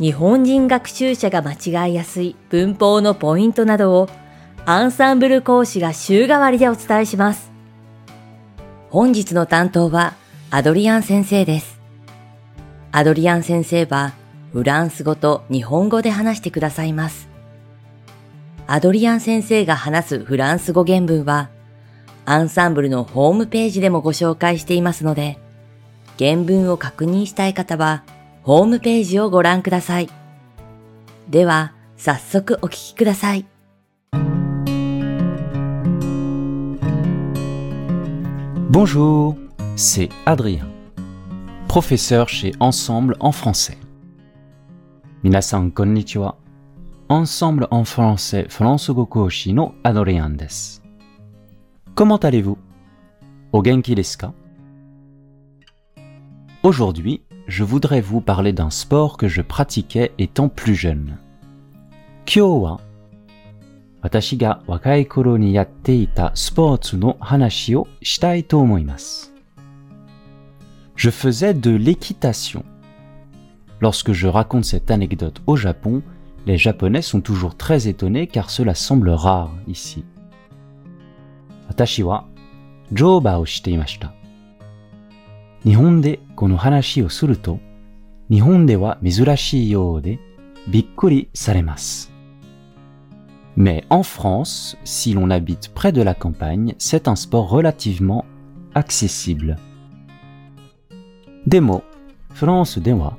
日本人学習者が間違いやすい文法のポイントなどをアンサンブル講師が週替わりでお伝えします。本日の担当はアドリアン先生です。アドリアン先生はフランス語と日本語で話してくださいます。アドリアン先生が話すフランス語原文はアンサンブルのホームページでもご紹介していますので、原文を確認したい方はホームページをご覧ください。では、早速お聞きください。Bonjour, c'est Adrien, professeur chez Ensemble en français. Minasan konnichiwa. Ensemble en français France Gokoshi no Adrien desu. Comment allez-vous O genki desu ka Aujourd'hui, je voudrais vous parler d'un sport que je pratiquais étant plus jeune. Kyo wa watashi ga wakai koro ni yatte ita no hanashi o shitai to omoimasu. Je faisais de l'équitation. Lorsque je raconte cette anecdote au Japon, les Japonais sont toujours très étonnés car cela semble rare ici. Watashi wa joba o shite imashita. 日本でこの話をすると、日本では珍しいようでびっくりされます。Mais en France, si l'on habite près de la campagne, c'est un sport relativement accessible. でも、フランスでは、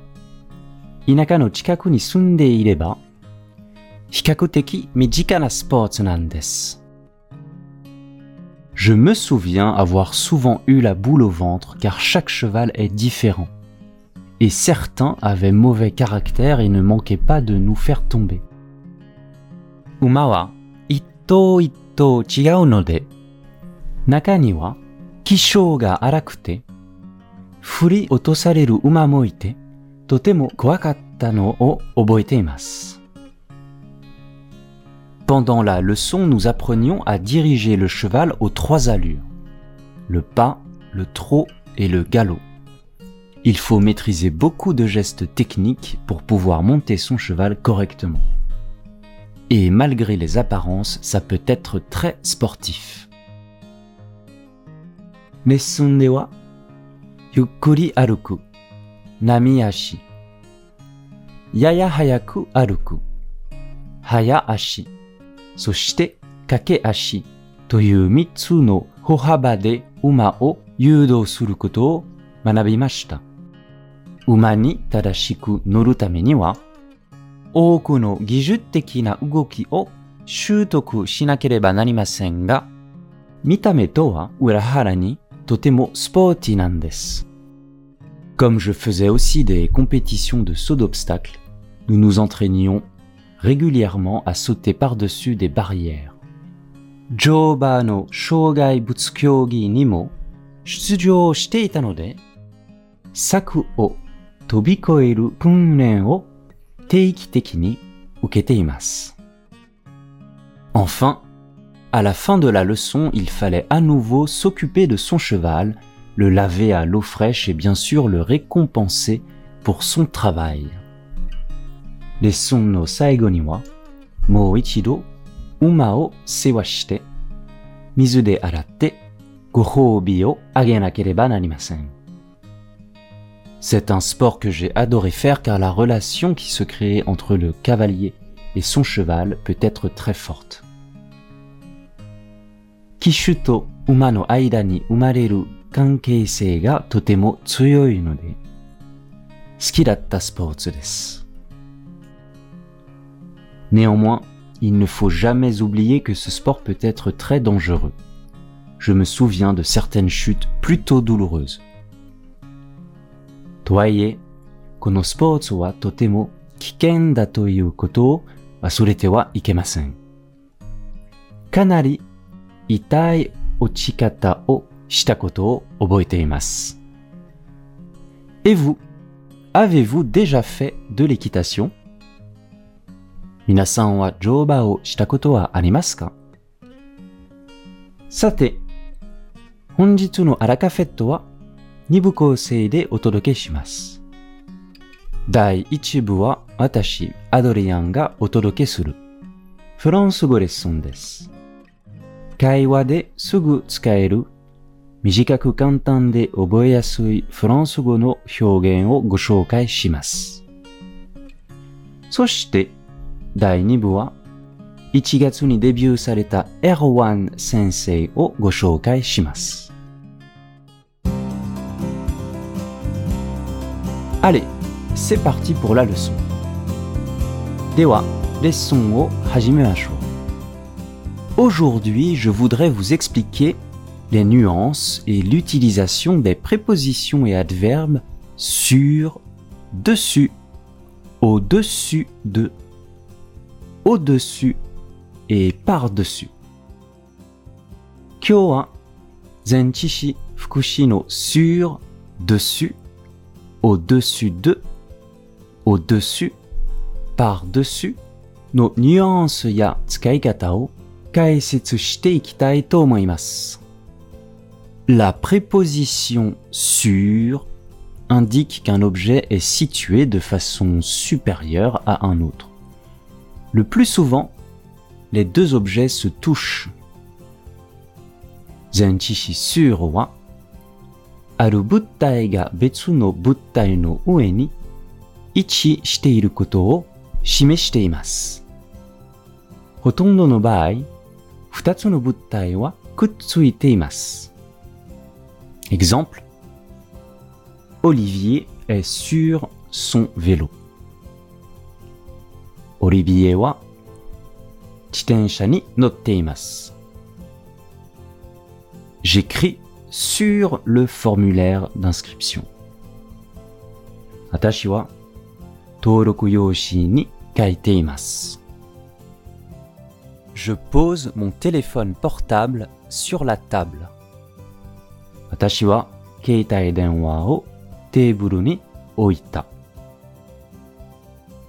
田舎の近くに住んでいれば、比較的身近なスポーツなんです。 Je me souviens avoir souvent eu la boule au ventre car chaque cheval est différent. Et certains avaient mauvais caractère et ne manquaient pas de nous faire tomber. Uma wa itto itto chigau no de naka ni wa kishou ga arakute furi otosareru uma mo ite totemo kowakatta no o oboete imasu. Pendant la leçon, nous apprenions à diriger le cheval aux trois allures. Le pas, le trot et le galop. Il faut maîtriser beaucoup de gestes techniques pour pouvoir monter son cheval correctement. Et malgré les apparences, ça peut être très sportif. Nesundewa Yukuri aruku Nami ashi Yaya hayaku aruku Haya ashi そして駆け足という三つの歩幅で馬を誘導することを学びました。馬に正しく乗るためには、多くの技術的な動きを習得しなければなりませんが、見た目とは裏腹にとてもスポーティーなんです。Comme je faisais aussi des compétitions de saut d'obstacles, nous nous entraînions régulièrement à sauter par-dessus des barrières. Joba shogai butsukyogi ni mo shitsujou shite ita node, saku o tobikoeru kunnen o teiki ni ukete. Enfin, à la fin de la leçon, il fallait à nouveau s'occuper de son cheval, le laver à l'eau fraîche et bien sûr le récompenser pour son travail. レッスンの最後には、もう一度馬を世話して、水で洗ってご褒美をあげなければなりません。C'est un sport que j'ai adoré faire car la relation qui se crée entre le cavalier et son cheval peut être très forte. 騎手と馬の間に生まれる関係性がとても強いので、好きだったスポーツです。 Néanmoins, il ne faut jamais oublier que ce sport peut être très dangereux. Je me souviens de certaines chutes plutôt douloureuses. Kono sports wa koto wa. Kanari itai ochikata o shita koto. Et vous, avez-vous déjà fait de l'équitation? 皆さんは乗馬をしたことはありますか？さて、本日のアラカフェットは2部構成でお届けします。第1部は私、アドリアンがお届けするフランス語レッスンです。会話ですぐ使える短く簡単で覚えやすいフランス語の表現をご紹介します。そして、第2部は1月にデビューされたエロワン先生をご紹介します。Allez, c'est parti pour la leçon. では、レッスンを始めましょう。Aujourd'hui, je voudrais vous expliquer les nuances et l'utilisation des prépositions et adverbes sur, dessus, au-dessus de, au-dessus et par-dessus. Kyo a Zenchishi Fukushino sur, dessus, au-dessus de, au-dessus, par-dessus, no nuances ya tsukaikata o kaesetsu shite ikitai. La préposition sur indique qu'un objet est situé de façon supérieure à un autre. Le plus souvent, les deux objets se touchent. Zenchi suro wa aru buttai ga betsu no buttai no ue ni ichi shite iru koto o shimeshite imasu. Hotondo no baai, futatsu no buttai wa kutsuite imasu. Exemple Olivier est sur son vélo. Olivier は自転車に乗っています。J'écris sur le formulaire d'inscription. 私は登録用紙に書いています。Je pose mon téléphone portable sur la table. 私は携帯電話をテーブルに置いた。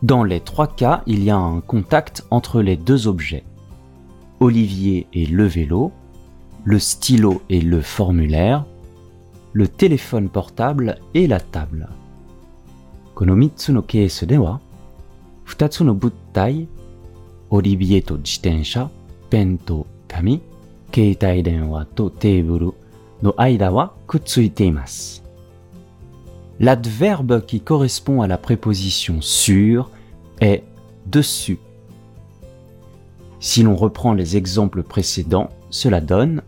dans les trois cas, il y a un contact entre les deux objets. Olivier et le vélo, le stylo et le formulaire, le téléphone portable et la table. Konomitsu no keesu dewa, futatsu no buttai, Olivier to jitensha, pen to kami, keitai denwa to teiburu no aida wa kutsuite l'adverbe qui correspond à la préposition sur est dessus. Si l'on reprend les exemples précédents, cela donne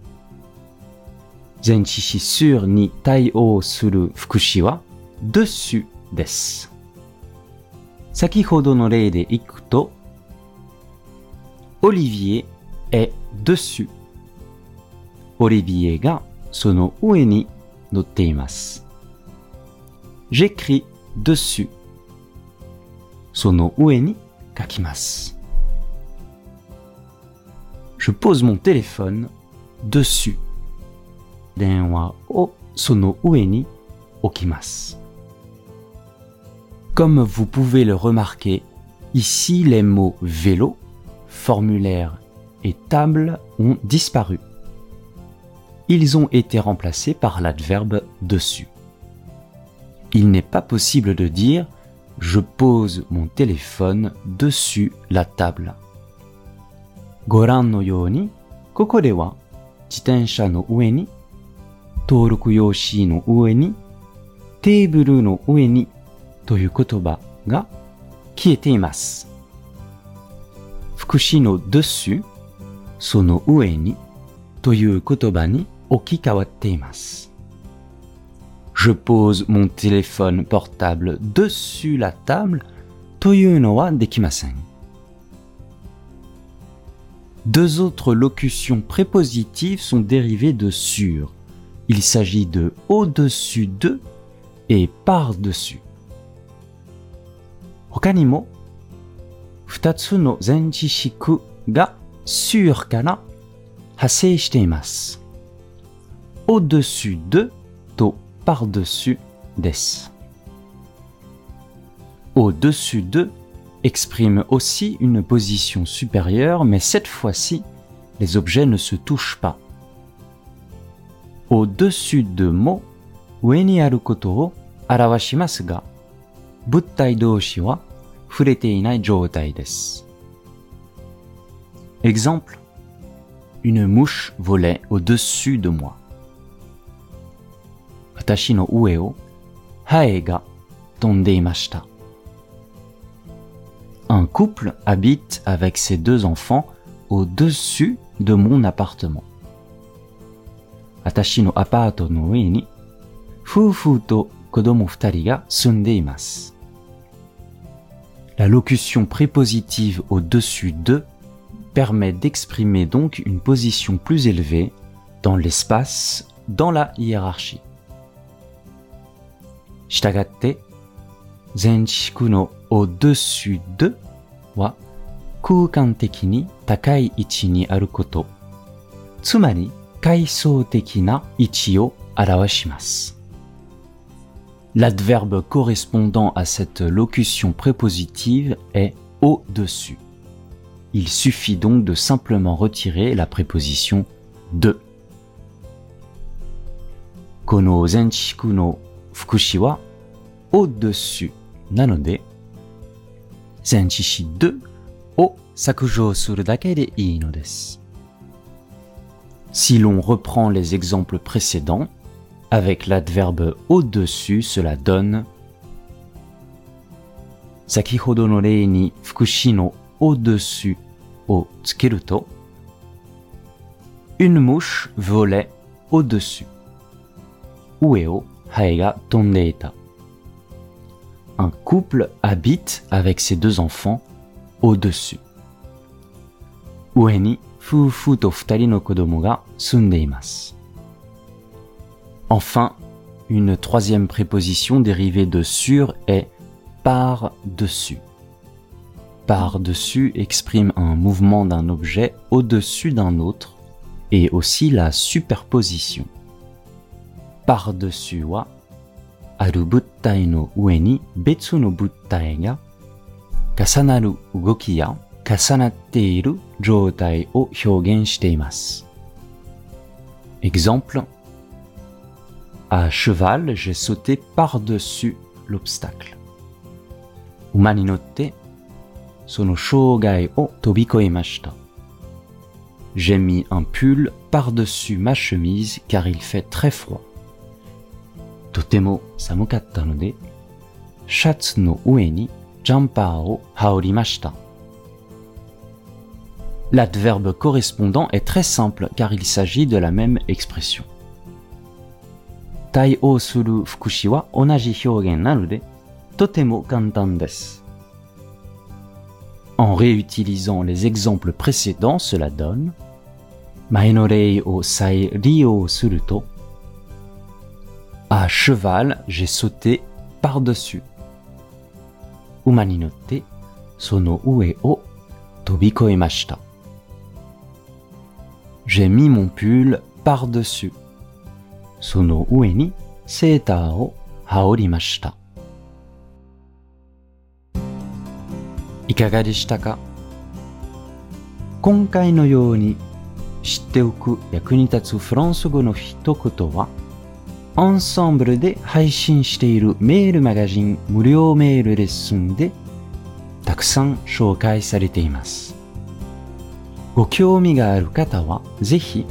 Zenshishi sur ni taiyo suru fukushiwa dessus des. Sakihodo no rei de ikuto Olivier est dessus. Olivier ga sono ue ni notte imasu j'écris dessus. Sono ueni kakimasu. Je pose mon téléphone dessus. Denwa o sono ueni okimasu. Comme vous pouvez le remarquer, ici les mots vélo, formulaire et table ont disparu. Ils ont été remplacés par l'adverbe dessus Il n'est pas possible de dire je pose mon téléphone dessus la table. ご覧のように、ここでは自転車の上に、登録用紙の上に、テーブルの上にという言葉が消えています。副詞の dessus、その上にという言葉に置き換わっています。 je pose mon téléphone portable dessus la table. Toyu dekimasen. Deux autres locutions prépositives sont dérivées de sur. Il s'agit de au-dessus de et par-dessus. Okanimo, futatsu no ga sur kana hasei shiteimasu. Au-dessus de to par-dessus des. Au-dessus de exprime aussi une position supérieure, mais cette fois-ci, les objets ne se touchent pas. Au-dessus de mo, ueni aru koto arawashimasu ga, wa furete inai joutai. Exemple, une mouche volait au-dessus de moi. 私の上をハエが飛んでいました。Un couple habite avec ses deux enfants au-dessus de mon appartement. 私のアパートの上に夫婦と子供二人が住んでいます。La locution prépositive au-dessus de permet d'exprimer donc une position plus élevée dans l'espace, dans la hiérarchie. したがって、前置詞句の au-dessus de は空間的に高い位置にあること、つまり階層的な位置を表します。L'adverbe correspondant à cette locution prépositive est au-dessus. Il suffit donc de simplement retirer la préposition de. この前置詞句の fukushi wa au-dessus. Nanode, zenchishi de o sakujo suru dake de ii no. Si l'on reprend les exemples précédents, avec l'adverbe au-dessus, cela donne Sakihodo no rei ni fukushi no au-dessus au tsukeru to une mouche volait au-dessus. Ueo Haega. Un couple habite avec ses deux enfants au-dessus. Ue no. Enfin, une troisième préposition dérivée de sur est par-dessus. Par-dessus exprime un mouvement d'un objet au-dessus d'un autre et aussi la superposition par-dessus wa aru buttai no ue ni betsu no buttai ga kasanaru ugoki ya kasanatte iru joutai o hyougen shteimas. Exemple à cheval, j'ai sauté par-dessus l'obstacle. Uma ni notte sono shougai o tobikoemashita. J'ai mis un pull par-dessus ma chemise car il fait très froid. とても寒かったので、シャツの上にジャンパーを羽織りました。L'adverbe correspondant est très simple car il s'agit de la même expression. 対応する副詞は同じ表現なので、とても簡単です。En réutilisant les exemples précédents, cela donne 前の例を再利用すると À cheval, j'ai sauté par-dessus. 馬に乗ってその上を飛び越えました。J'ai mis mon pull par-dessus. その上にセーターを羽織りました。いかがでしたか今回のように知っておく役に立つフランス語の一言は、 アンサンブルで配信しているメールマガジン無料メールレッスンでたくさん紹介されています。ご興味がある方はぜひ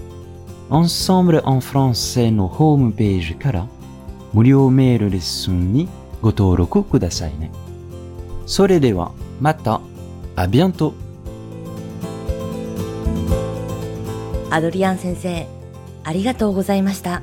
Ensemble en français のホームページから無料メールレッスンにご登録くださいね。それではまた、à bientôt! アドリアン先生、ありがとうございました。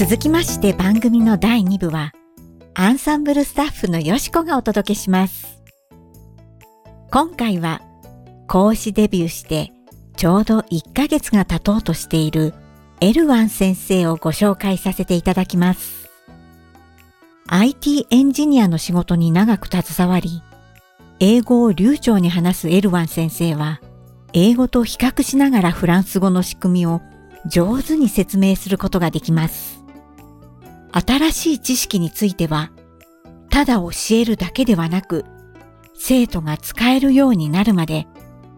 続きまして番組の第2部はアンサンブルスタッフのよしこがお届けします今回は講師デビューしてちょうど1ヶ月が経とうとしているエルワン先生をご紹介させていただきます。IT エンジニアの仕事に長く携わり、英語を流暢に話すエルワン先生は、英語と比較しながらフランス語の仕組みを上手に説明することができます。新しい知識については、ただ教えるだけではなく、生徒が使えるようになるまで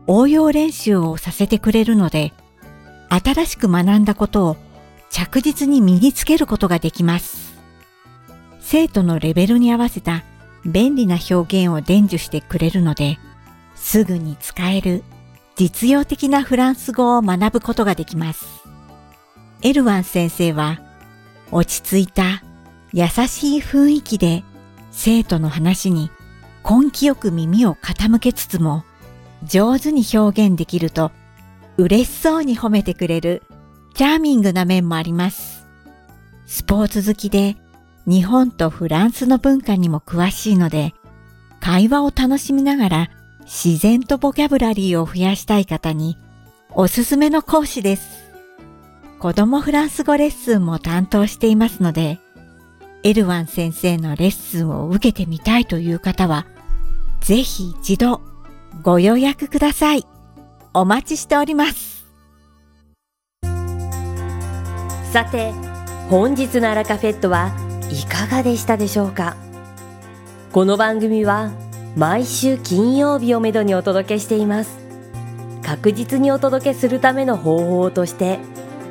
応用練習をさせてくれるので、新しく学んだことを着実に身につけることができます。生徒のレベルに合わせた便利な表現を伝授してくれるので、すぐに使える実用的なフランス語を学ぶことができます。エルワン先生は落ち着いた優しい雰囲気で生徒の話に根気よく耳を傾けつつも上手に表現できると嬉しそうに褒めてくれるチャーミングな面もあります。スポーツ好きで日本とフランスの文化にも詳しいので、会話を楽しみながら自然とボキャブラリーを増やしたい方におすすめの講師です。子供フランス語レッスンも担当していますので、エルワン先生のレッスンを受けてみたいという方は、ぜひ一度ご予約ください。お待ちしております。さて、本日のアラカフェットはいかがでしたでしょうか？この番組は毎週金曜日をめどにお届けしています。確実にお届けするための方法として